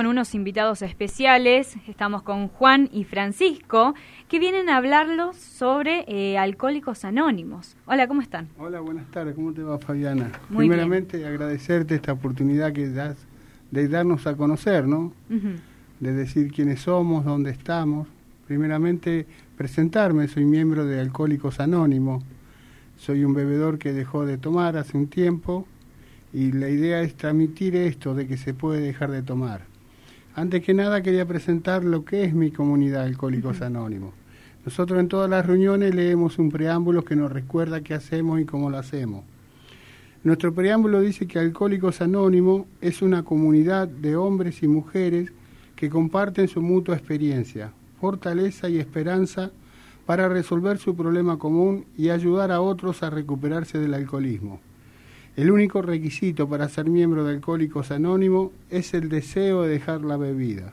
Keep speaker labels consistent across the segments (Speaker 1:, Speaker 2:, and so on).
Speaker 1: Con unos invitados especiales, estamos con Juan y Francisco, que vienen a hablarlos sobre eh, Alcohólicos Anónimos. Hola, ¿cómo están?
Speaker 2: Hola, buenas tardes, ¿cómo te va Fabiana?
Speaker 1: Muy
Speaker 2: Primeramente agradecerte esta oportunidad que das de darnos a conocer, ¿no? De decir quiénes somos, dónde estamos. Primeramente presentarme, soy miembro de Alcohólicos Anónimos, soy un bebedor que dejó de tomar hace un tiempo y la idea es transmitir esto de que se puede dejar de tomar antes que nada quería presentar lo que es mi comunidad Alcohólicos Anónimos. Nosotros en todas las reuniones leemos un preámbulo que nos recuerda qué hacemos y cómo lo hacemos. Nuestro preámbulo dice que Alcohólicos Anónimos es una comunidad de hombres y mujeres que comparten su mutua experiencia, fortaleza y esperanza para resolver su problema común y ayudar a otros a recuperarse del alcoholismo. El único requisito para ser miembro de Alcohólicos Anónimos es el deseo de dejar la bebida.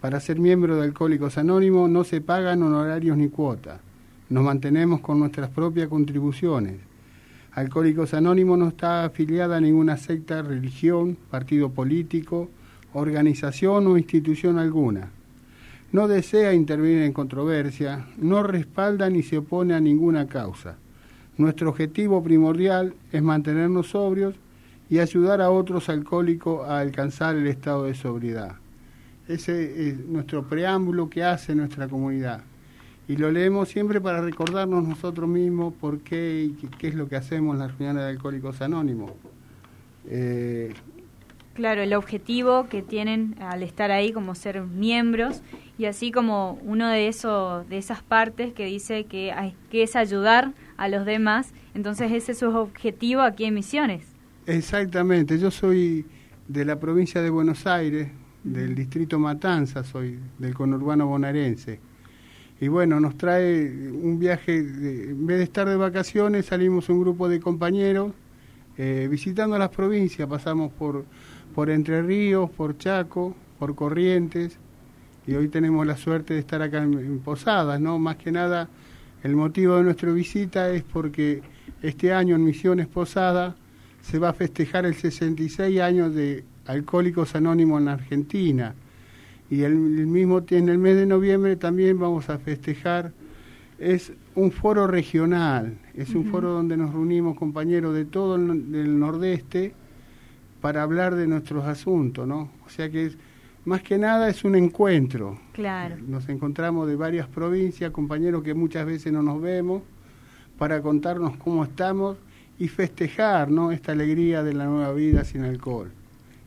Speaker 2: Para ser miembro de Alcohólicos Anónimos no se pagan honorarios ni cuotas. Nos mantenemos con nuestras propias contribuciones. Alcohólicos Anónimos no está afiliada a ninguna secta, religión, partido político, organización o institución alguna. No desea intervenir en controversia, no respalda ni se opone a ninguna causa nuestro objetivo primordial es mantenernos sobrios y ayudar a otros alcohólicos a alcanzar el estado de sobriedad. Ese es nuestro preámbulo que hace nuestra comunidad. Y lo leemos siempre para recordarnos nosotros mismos por qué y qué, es lo que hacemos en las reuniones de Alcohólicos Anónimos.
Speaker 1: Eh, claro, el objetivo que tienen al estar ahí como ser miembros y así como uno de, eso, de esas partes que dice que, hay, que es ayudar a los demás. Entonces ese es su objetivo aquí en Misiones.
Speaker 2: Exactamente, yo soy de la provincia de Buenos Aires, del distrito Matanza, soy del conurbano bonaerense. Y bueno, nos trae un viaje, en vez de estar de vacaciones, salimos un grupo de compañeros eh, visitando las provincias, pasamos por, por Entre Ríos, por Chaco, por Corrientes, y hoy tenemos la suerte de estar acá en Posadas, ¿no? Más que nada el motivo de nuestra visita es porque este año en Misiones Posada se va a festejar el 66 años de Alcohólicos Anónimos en Argentina. Y el, mismo en el mes de noviembre también vamos a festejar. Es un foro regional, es un foro donde nos reunimos compañeros de todo el, nordeste para hablar de nuestros asuntos, ¿no? O sea que es, más que nada es un encuentro.
Speaker 1: Claro.
Speaker 2: Nos encontramos de varias provincias, compañeros que muchas veces no nos vemos, para contarnos cómo estamos y festejar ¿no? esta alegría de la nueva vida sin alcohol.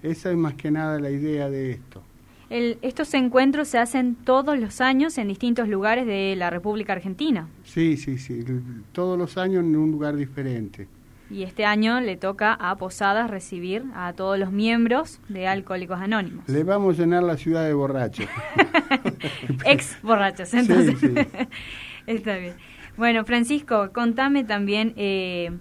Speaker 2: Esa es más que nada la idea de esto.
Speaker 1: estos encuentros se hacen todos los años en distintos lugares de la República Argentina.
Speaker 2: Sí, sí, sí, todos los años en un lugar diferente.
Speaker 1: Y este año le toca a Posadas recibir a todos los miembros de Alcohólicos Anónimos.
Speaker 2: Le vamos a llenar la ciudad de borrachos.
Speaker 1: Ex borrachos, entonces. Está bien. Bueno, Francisco, contame también, eh,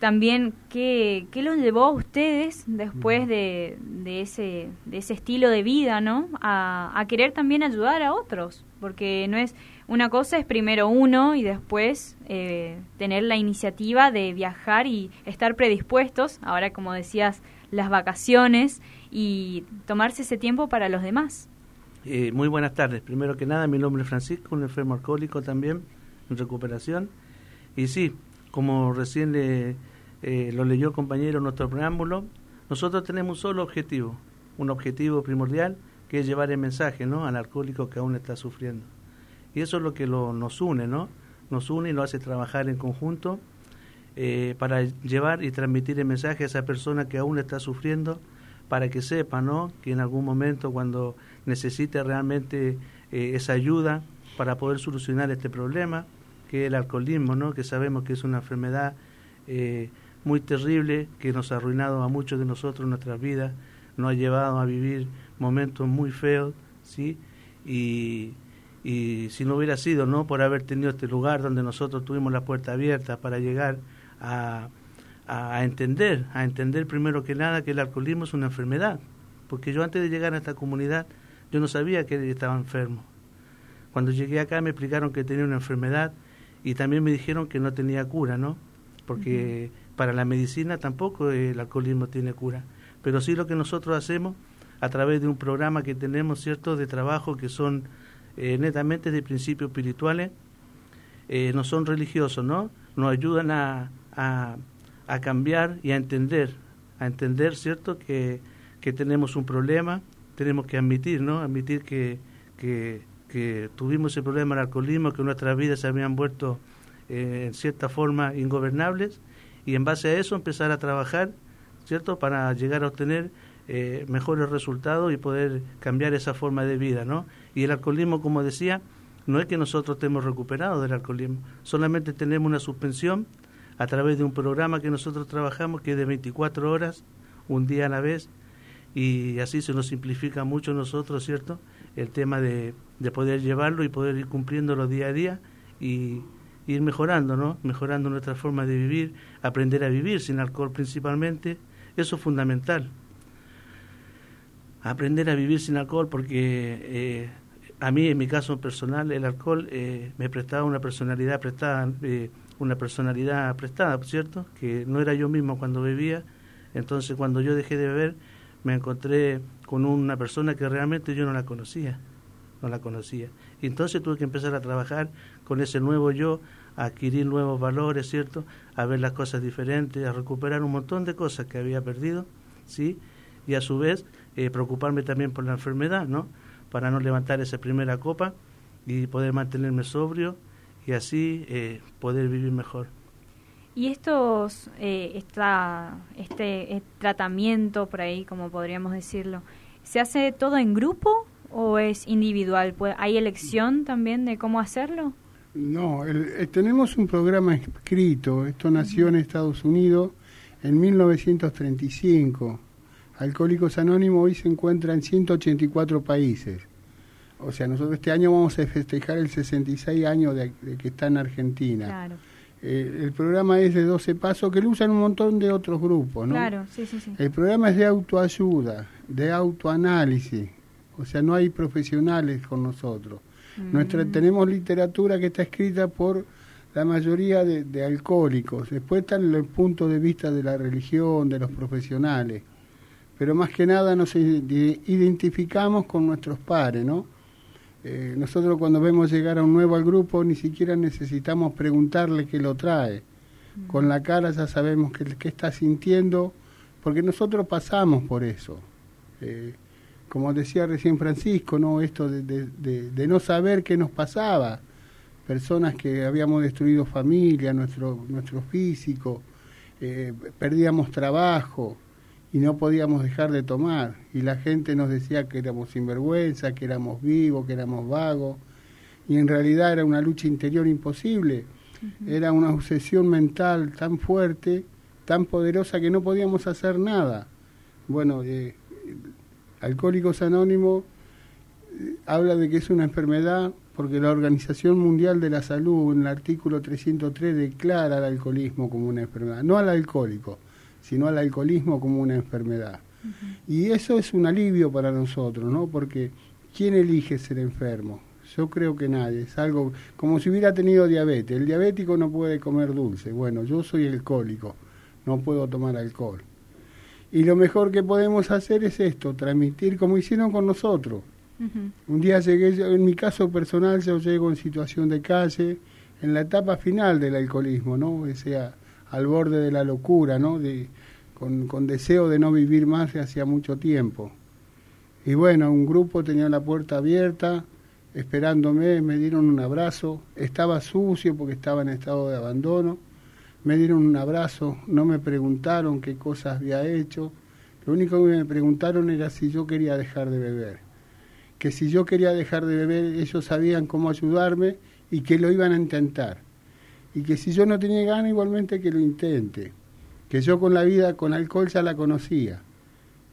Speaker 1: también qué, qué los llevó a ustedes después de, de, ese, de ese estilo de vida, ¿no? A, a querer también ayudar a otros, porque no es una cosa es primero uno y después eh, tener la iniciativa de viajar y estar predispuestos, ahora como decías, las vacaciones y tomarse ese tiempo para los demás.
Speaker 3: Eh, muy buenas tardes. Primero que nada, mi nombre es Francisco, un enfermo alcohólico también, en recuperación. Y sí, como recién le, eh, lo leyó el compañero en nuestro preámbulo, nosotros tenemos un solo objetivo, un objetivo primordial, que es llevar el mensaje ¿no? al alcohólico que aún está sufriendo. Y eso es lo que lo, nos une, ¿no? Nos une y nos hace trabajar en conjunto eh, para llevar y transmitir el mensaje a esa persona que aún está sufriendo, para que sepa, ¿no? Que en algún momento cuando necesite realmente eh, esa ayuda para poder solucionar este problema, que es el alcoholismo, ¿no? Que sabemos que es una enfermedad eh, muy terrible que nos ha arruinado a muchos de nosotros nuestras vidas, nos ha llevado a vivir momentos muy feos, ¿sí? Y, y si no hubiera sido no por haber tenido este lugar donde nosotros tuvimos la puerta abierta para llegar a, a, entender, a entender primero que nada que el alcoholismo es una enfermedad, porque yo antes de llegar a esta comunidad yo no sabía que estaba enfermo. Cuando llegué acá me explicaron que tenía una enfermedad y también me dijeron que no tenía cura, ¿no? Porque para la medicina tampoco el alcoholismo tiene cura, pero sí lo que nosotros hacemos a través de un programa que tenemos, ¿cierto?, de trabajo que son eh, netamente de principios espirituales, eh, no son religiosos, ¿no? Nos ayudan a, a, cambiar y a entender, a entender, ¿cierto?, que, que tenemos un problema, tenemos que admitir, ¿no?, admitir que, que, que tuvimos ese problema del alcoholismo, que nuestras vidas se habían vuelto eh, en cierta forma ingobernables y en base a eso empezar a trabajar, ¿cierto?, para llegar a obtener mejores resultados y poder cambiar esa forma de vida, ¿no? Y el alcoholismo, como decía, no es que nosotros estemos recuperados del alcoholismo, solamente tenemos una suspensión a través de un programa que nosotros trabajamos que es de 24 horas, un día a la vez, y así se nos simplifica mucho a nosotros, ¿cierto? El tema de, de poder llevarlo y poder ir cumpliéndolo día a día y ir mejorando, ¿no? Mejorando nuestra forma de vivir, aprender a vivir sin alcohol principalmente, eso es fundamental. Aprender a vivir sin alcohol porque eh, a mí, en mi caso personal, el alcohol eh, me prestaba una personalidad prestada, eh, una personalidad prestada, ¿cierto? Que no era yo mismo cuando bebía. Entonces, cuando yo dejé de beber, me encontré con una persona que realmente yo no la conocía, no la conocía. Y entonces tuve que empezar a trabajar con ese nuevo yo, a adquirir nuevos valores, ¿cierto? A ver las cosas diferentes, a recuperar un montón de cosas que había perdido, ¿sí? Y a su vez, eh, preocuparme también por la enfermedad, ¿no? Para no levantar esa primera copa y poder mantenerme sobrio y así eh, poder vivir mejor.
Speaker 1: ¿Y estos, eh, esta, este, este tratamiento, por ahí, como podríamos decirlo, se hace todo en grupo o es individual? ¿Hay elección también de cómo hacerlo?
Speaker 2: No, eh, tenemos un programa escrito, esto nació en Estados Unidos en 1935 Alcohólicos Anónimos hoy se encuentra en 184 países. O sea, nosotros este año vamos a festejar el 66 años de, que está en Argentina. Claro. Eh, el programa es de 12 pasos que lo usan un montón de otros grupos, ¿no?
Speaker 1: Claro, sí, sí, sí.
Speaker 2: El programa es de autoayuda, de autoanálisis. O sea, no hay profesionales con nosotros. Nuestra, mm. tenemos literatura que está escrita por la mayoría de, de alcohólicos. Después están los puntos de vista de la religión, de los profesionales pero más que nada nos identificamos con nuestros pares, ¿no? Eh, nosotros cuando vemos llegar a un nuevo al grupo ni siquiera necesitamos preguntarle qué lo trae. Mm. Con la cara ya sabemos qué, está sintiendo, porque nosotros pasamos por eso. Eh, como decía recién Francisco, ¿no? Esto de, no saber qué nos pasaba. Personas que habíamos destruido familia, nuestro, nuestro físico, eh, perdíamos trabajo y no podíamos dejar de tomar. Y la gente nos decía que éramos sinvergüenza, que éramos vivos, que éramos vagos. Y en realidad era una lucha interior imposible. Era una obsesión mental tan fuerte, tan poderosa que no podíamos hacer nada. Bueno, eh, Alcohólicos Anónimos eh, habla de que es una enfermedad porque la Organización Mundial de la Salud en el artículo 303 declara al alcoholismo como una enfermedad, no al alcohólico sino al alcoholismo como una enfermedad. Y eso es un alivio para nosotros, ¿no? Porque ¿quién elige ser enfermo? Yo creo que nadie, es algo como si hubiera tenido diabetes. El diabético no puede comer dulce. Bueno, yo soy alcohólico, no puedo tomar alcohol. Y lo mejor que podemos hacer es esto, transmitir como hicieron con nosotros. Un día llegué, en mi caso personal, yo llego en situación de calle, en la etapa final del alcoholismo, ¿no? O sea, al borde de la locura, ¿no? De, con, con deseo de no vivir más de hacía mucho tiempo. Y bueno, un grupo tenía la puerta abierta, esperándome, me dieron un abrazo, estaba sucio porque estaba en estado de abandono, me dieron un abrazo, no me preguntaron qué cosas había hecho, lo único que me preguntaron era si yo quería dejar de beber, que si yo quería dejar de beber ellos sabían cómo ayudarme y que lo iban a intentar y que si yo no tenía ganas igualmente que lo intente, que yo con la vida con alcohol ya la conocía,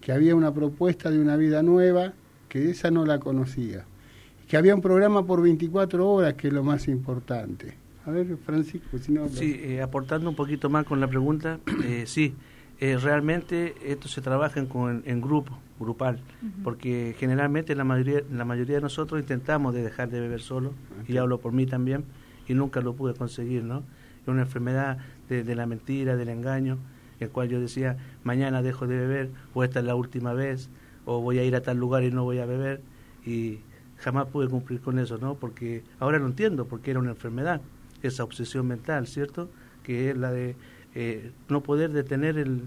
Speaker 2: que había una propuesta de una vida nueva, que esa no la conocía, que había un programa por 24 horas, que es lo más importante. A ver, Francisco, si no...
Speaker 3: Sí, eh, aportando un poquito más con la pregunta, eh, sí, eh, realmente esto se trabaja en, en grupo, grupal, porque generalmente la mayoría, la mayoría de nosotros intentamos de dejar de beber solo, y hablo por mí también, y nunca lo pude conseguir, ¿no? Es una enfermedad de, la mentira, del engaño, el cual yo decía, mañana dejo de beber, o esta es la última vez, o voy a ir a tal lugar y no voy a beber y jamás pude cumplir con eso, ¿no? Porque ahora lo entiendo, porque era una enfermedad, esa obsesión mental, ¿cierto? Que es la de eh, no poder detener el,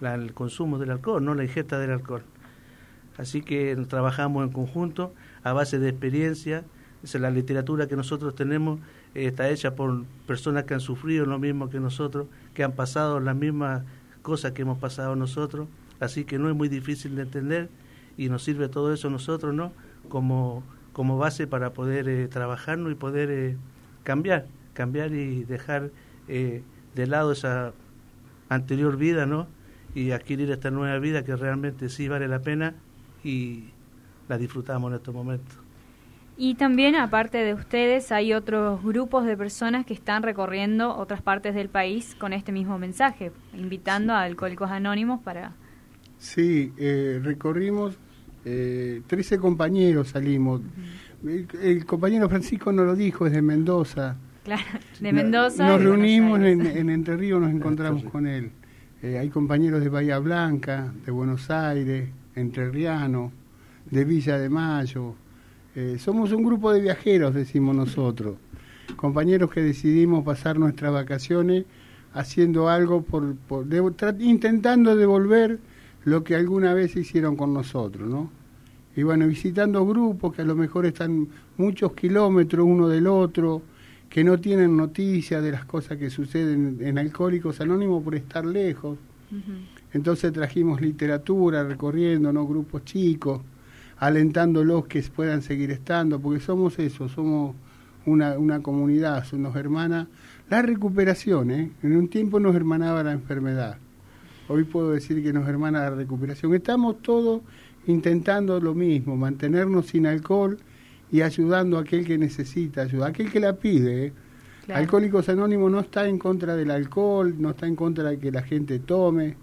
Speaker 3: el consumo del alcohol, no la ingesta del alcohol. Así que trabajamos en conjunto a base de experiencia. La literatura que nosotros tenemos está hecha por personas que han sufrido lo mismo que nosotros, que han pasado las mismas cosas que hemos pasado nosotros. Así que no es muy difícil de entender y nos sirve todo eso nosotros, ¿no? Como, como base para poder eh, trabajarnos y poder eh, cambiar, cambiar y dejar eh, de lado esa anterior vida, ¿no? Y adquirir esta nueva vida que realmente sí vale la pena y la disfrutamos en estos momentos.
Speaker 1: Y también, aparte de ustedes, hay otros grupos de personas que están recorriendo otras partes del país con este mismo mensaje, invitando a Alcohólicos Anónimos para...
Speaker 2: Sí, eh, recorrimos, eh, 13 compañeros salimos. el, compañero Francisco nos lo dijo, es de Mendoza.
Speaker 1: Claro, de Mendoza.
Speaker 2: Nos reunimos en, en, Entre Ríos, nos encontramos con él. Eh, hay compañeros de Bahía Blanca, de Buenos Aires, Entrerriano, de Villa de Mayo. Eh, somos un grupo de viajeros, decimos nosotros, compañeros que decidimos pasar nuestras vacaciones haciendo algo, por, intentando devolver lo que alguna vez hicieron con nosotros, ¿no? Y bueno, visitando grupos que a lo mejor están muchos kilómetros uno del otro, que no tienen noticias de las cosas que suceden en Alcohólicos Anónimos por estar lejos. Entonces trajimos literatura recorriendo, ¿no? Grupos chicos alentándolos que puedan seguir estando, porque somos eso, somos una, una comunidad, somos hermanas. La recuperación, ¿eh? en un tiempo nos hermanaba la enfermedad, hoy puedo decir que nos hermana la recuperación. Estamos todos intentando lo mismo, mantenernos sin alcohol y ayudando a aquel que necesita ayuda, aquel que la pide. ¿eh? Alcohólicos Anónimos no está en contra del alcohol, no está en contra de que la gente tome.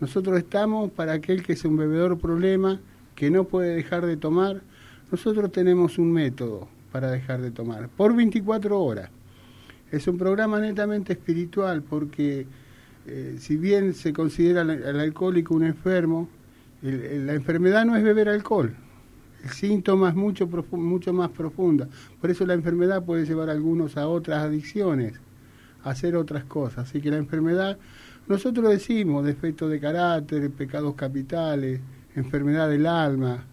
Speaker 2: Nosotros estamos para aquel que es un bebedor problema que no puede dejar de tomar, nosotros tenemos un método para dejar de tomar, por 24 horas. Es un programa netamente espiritual porque eh, si bien se considera al, alcohólico un enfermo, la enfermedad no es beber alcohol, el síntoma es mucho, mucho más profunda. Por eso la enfermedad puede llevar a algunos a otras adicciones, a hacer otras cosas. Así que la enfermedad, nosotros decimos defectos de carácter, pecados capitales, enfermedad del alma.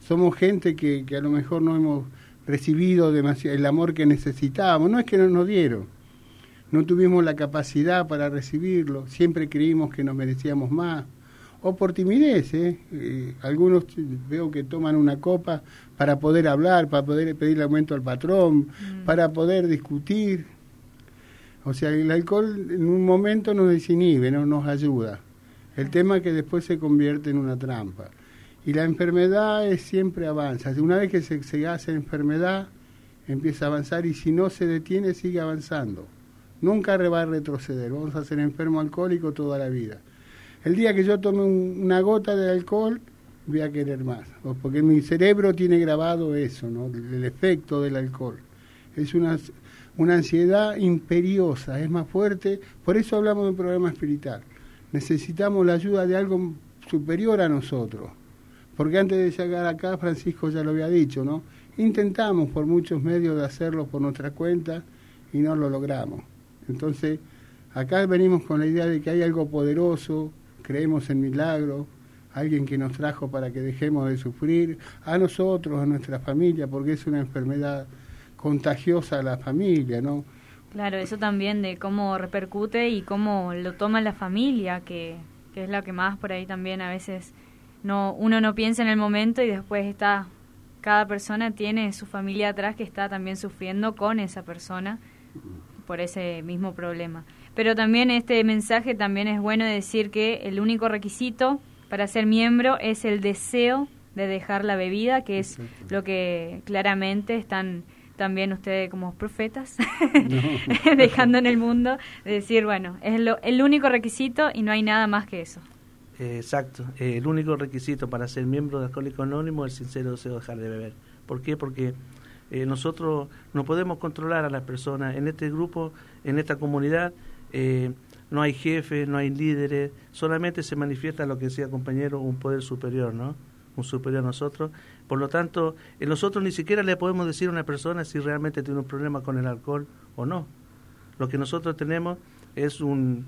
Speaker 2: Somos gente que, que a lo mejor no hemos recibido demasiado, el amor que necesitábamos. No es que no nos dieron, no tuvimos la capacidad para recibirlo, siempre creímos que nos merecíamos más. O por timidez, ¿eh? eh algunos veo que toman una copa para poder hablar, para poder pedir aumento al patrón, mm. para poder discutir. O sea, el alcohol en un momento nos desinhibe, no nos ayuda. El tema es que después se convierte en una trampa. Y la enfermedad es, siempre avanza. Una vez que se, se hace enfermedad, empieza a avanzar y si no se detiene, sigue avanzando. Nunca va a retroceder. Vamos a ser enfermo alcohólico toda la vida. El día que yo tome una gota de alcohol, voy a querer más. Porque mi cerebro tiene grabado eso, ¿no? el efecto del alcohol. Es una, una ansiedad imperiosa, es más fuerte. Por eso hablamos de un problema espiritual necesitamos la ayuda de algo superior a nosotros. Porque antes de llegar acá, Francisco ya lo había dicho, ¿no? Intentamos por muchos medios de hacerlo por nuestra cuenta y no lo logramos. Entonces, acá venimos con la idea de que hay algo poderoso, creemos en milagros, alguien que nos trajo para que dejemos de sufrir, a nosotros, a nuestra familia, porque es una enfermedad contagiosa a la familia, ¿no?
Speaker 1: Claro, eso también de cómo repercute y cómo lo toma la familia, que, que es lo que más por ahí también a veces no uno no piensa en el momento y después está cada persona tiene su familia atrás que está también sufriendo con esa persona por ese mismo problema. Pero también este mensaje también es bueno decir que el único requisito para ser miembro es el deseo de dejar la bebida, que es lo que claramente están también ustedes como profetas, dejando en el mundo, decir, bueno, es el único requisito y no hay nada más que eso.
Speaker 3: exacto, el único requisito para ser miembro de Alcohólico Anónimo es el sincero deseo de dejar de beber. ¿Por qué? Porque eh, nosotros no podemos controlar a las personas. En este grupo, en esta comunidad, eh, no hay jefes, no hay líderes, solamente se manifiesta lo que decía compañero, un poder superior, ¿no? Un superior a nosotros. Por lo tanto, eh, nosotros ni siquiera le podemos decir a una persona si realmente tiene un problema con el alcohol o no. Lo que nosotros tenemos es un,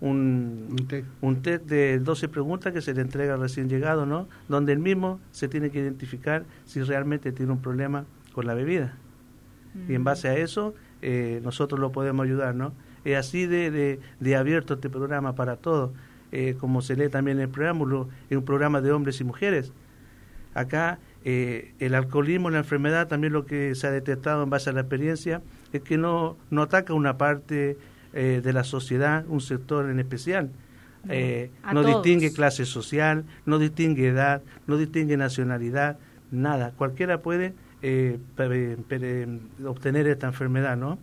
Speaker 3: un, un, test. de 12 preguntas que se le entrega al recién llegado, ¿no? Donde el mismo se tiene que identificar si realmente tiene un problema con la bebida. Y en base a eso, eh, nosotros lo podemos ayudar, ¿no? Es así de, de, abierto este programa para todos. Eh, como se lee también en el preámbulo, es un programa de hombres y mujeres. Acá eh, el alcoholismo, la enfermedad, también lo que se ha detectado en base a la experiencia, es que no, no ataca una parte eh, de la sociedad, un sector en especial. no distingue clase social, no distingue edad, no distingue nacionalidad, nada. Cualquiera puede obtener esta enfermedad, ¿no?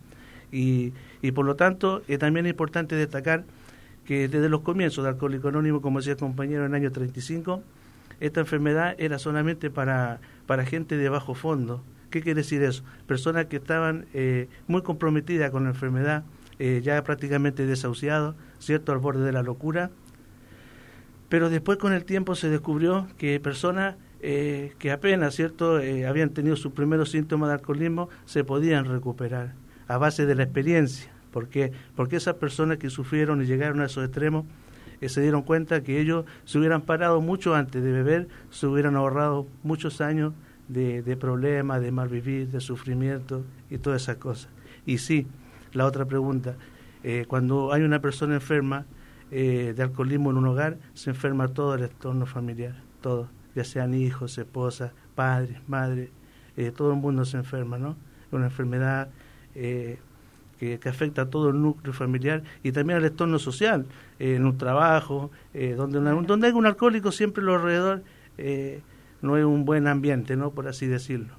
Speaker 3: Y, y por lo tanto, es también importante destacar que desde los comienzos de Alcohólico Anónimo, como decía el compañero, en el año 35, esta enfermedad era solamente para, para gente de bajo fondo. ¿Qué quiere decir eso? Personas que estaban eh, muy comprometidas con la enfermedad, eh, ya prácticamente desahuciados, ¿cierto? Al borde de la locura. Pero después con el tiempo se descubrió que personas eh, que apenas, ¿cierto?, habían tenido sus primeros síntomas de alcoholismo, se podían recuperar a base de la experiencia. ¿Por qué? Porque esas personas que sufrieron y llegaron a esos extremos eh, se dieron cuenta que ellos se hubieran parado mucho antes de beber, se hubieran ahorrado muchos años de, de problemas, de mal vivir, de sufrimiento y todas esas cosas. Y sí, la otra pregunta, eh, cuando hay una persona enferma eh, de alcoholismo en un hogar, se enferma todo el entorno familiar, todo, ya sean hijos, esposas, padres, madres, todo el mundo se enferma, ¿no? Una enfermedad eh, que, afecta a todo el núcleo familiar y también al entorno social, eh, en un trabajo, eh, donde, donde hay un alcohólico siempre alrededor no es un buen ambiente, ¿no? por así decirlo.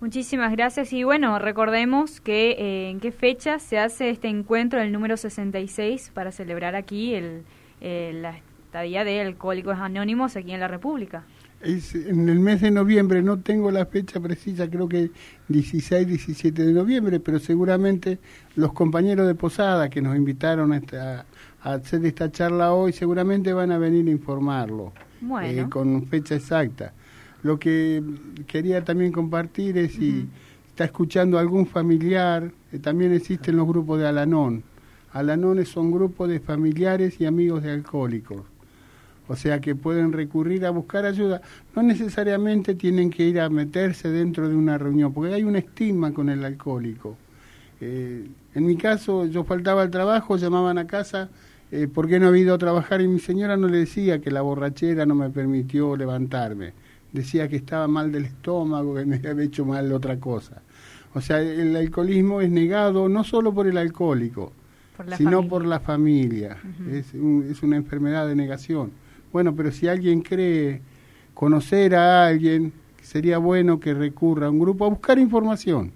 Speaker 1: Muchísimas gracias y bueno, recordemos que en qué fecha se hace este encuentro, el número 66, para celebrar aquí el, la estadía de Alcohólicos Anónimos aquí en la República
Speaker 2: es en el mes de noviembre, no tengo la fecha precisa, creo que 16, 17 de noviembre, pero seguramente los compañeros de Posada que nos invitaron a, hacer esta charla hoy, seguramente van a venir a informarlo eh, con fecha exacta. Lo que quería también compartir es si está escuchando algún familiar, eh, también existen los grupos de Alanón. Alanón son grupos de familiares y amigos de alcohólicos o sea que pueden recurrir a buscar ayuda. No necesariamente tienen que ir a meterse dentro de una reunión, porque hay un estigma con el alcohólico. Eh, en mi caso, yo faltaba al trabajo, llamaban a casa, eh, ¿por qué no he ido a trabajar? Y mi señora no le decía que la borrachera no me permitió levantarme. Decía que estaba mal del estómago, que me había hecho mal otra cosa. O sea, el alcoholismo es negado no solo por el alcohólico, sino por la familia. es, es una enfermedad de negación. Bueno, pero si alguien cree conocer a alguien, sería bueno que recurra a un grupo a buscar información.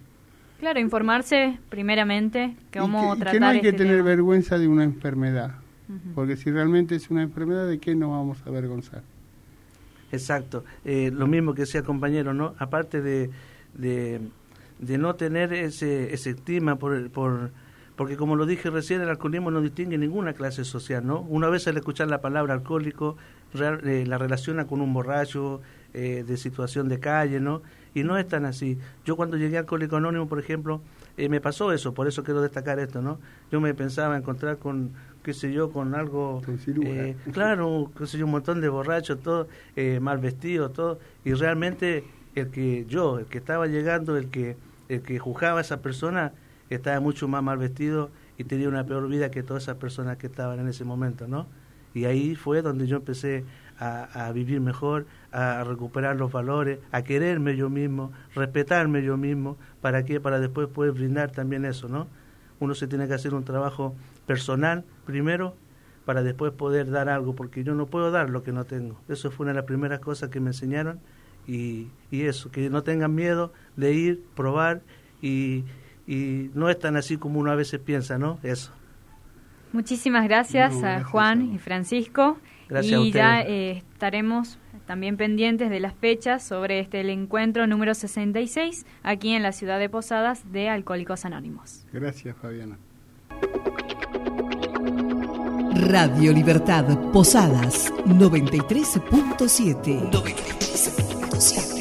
Speaker 1: Claro, informarse primeramente, que cómo
Speaker 2: que, que no hay que este tener vergüenza de una enfermedad, porque si realmente es una enfermedad, ¿de qué nos vamos a avergonzar?
Speaker 3: Exacto, eh, lo mismo que decía compañero, ¿no? Aparte de, de, de no tener ese, ese estima por, por porque como lo dije recién, el alcoholismo no distingue ninguna clase social, ¿no? Una vez al escuchar la palabra alcohólico, eh, la relaciona con un borracho eh, de situación de calle, ¿no? Y no es tan así. Yo cuando llegué a Alcohólico Anónimo, por ejemplo, eh, me pasó eso, por eso quiero destacar esto, ¿no? Yo me pensaba encontrar con, qué sé yo, con algo... claro, qué sé yo, un montón de borrachos, todo, mal vestido, todo, y realmente el que yo, el que estaba llegando, el que, el que juzgaba a esa persona, estaba mucho más mal vestido y tenía una peor vida que todas esas personas que estaban en ese momento, ¿no? Y ahí fue donde yo empecé a, vivir mejor, a recuperar los valores, a quererme yo mismo, respetarme yo mismo, ¿para qué? Para después poder brindar también eso, ¿no? Uno se tiene que hacer un trabajo personal primero para después poder dar algo, porque yo no puedo dar lo que no tengo. Eso fue una de las primeras cosas que me enseñaron y, y eso, que no tengan miedo de ir, probar y, y no es tan así como uno a veces piensa, ¿no? Eso.
Speaker 1: Muchísimas gracias, a Juan y Francisco. Gracias y ya eh, estaremos también pendientes de las fechas sobre este el encuentro número 66 aquí en la ciudad de Posadas de Alcohólicos Anónimos.
Speaker 2: Gracias, Fabiana.
Speaker 4: Radio Libertad Posadas 93.7. 93.7.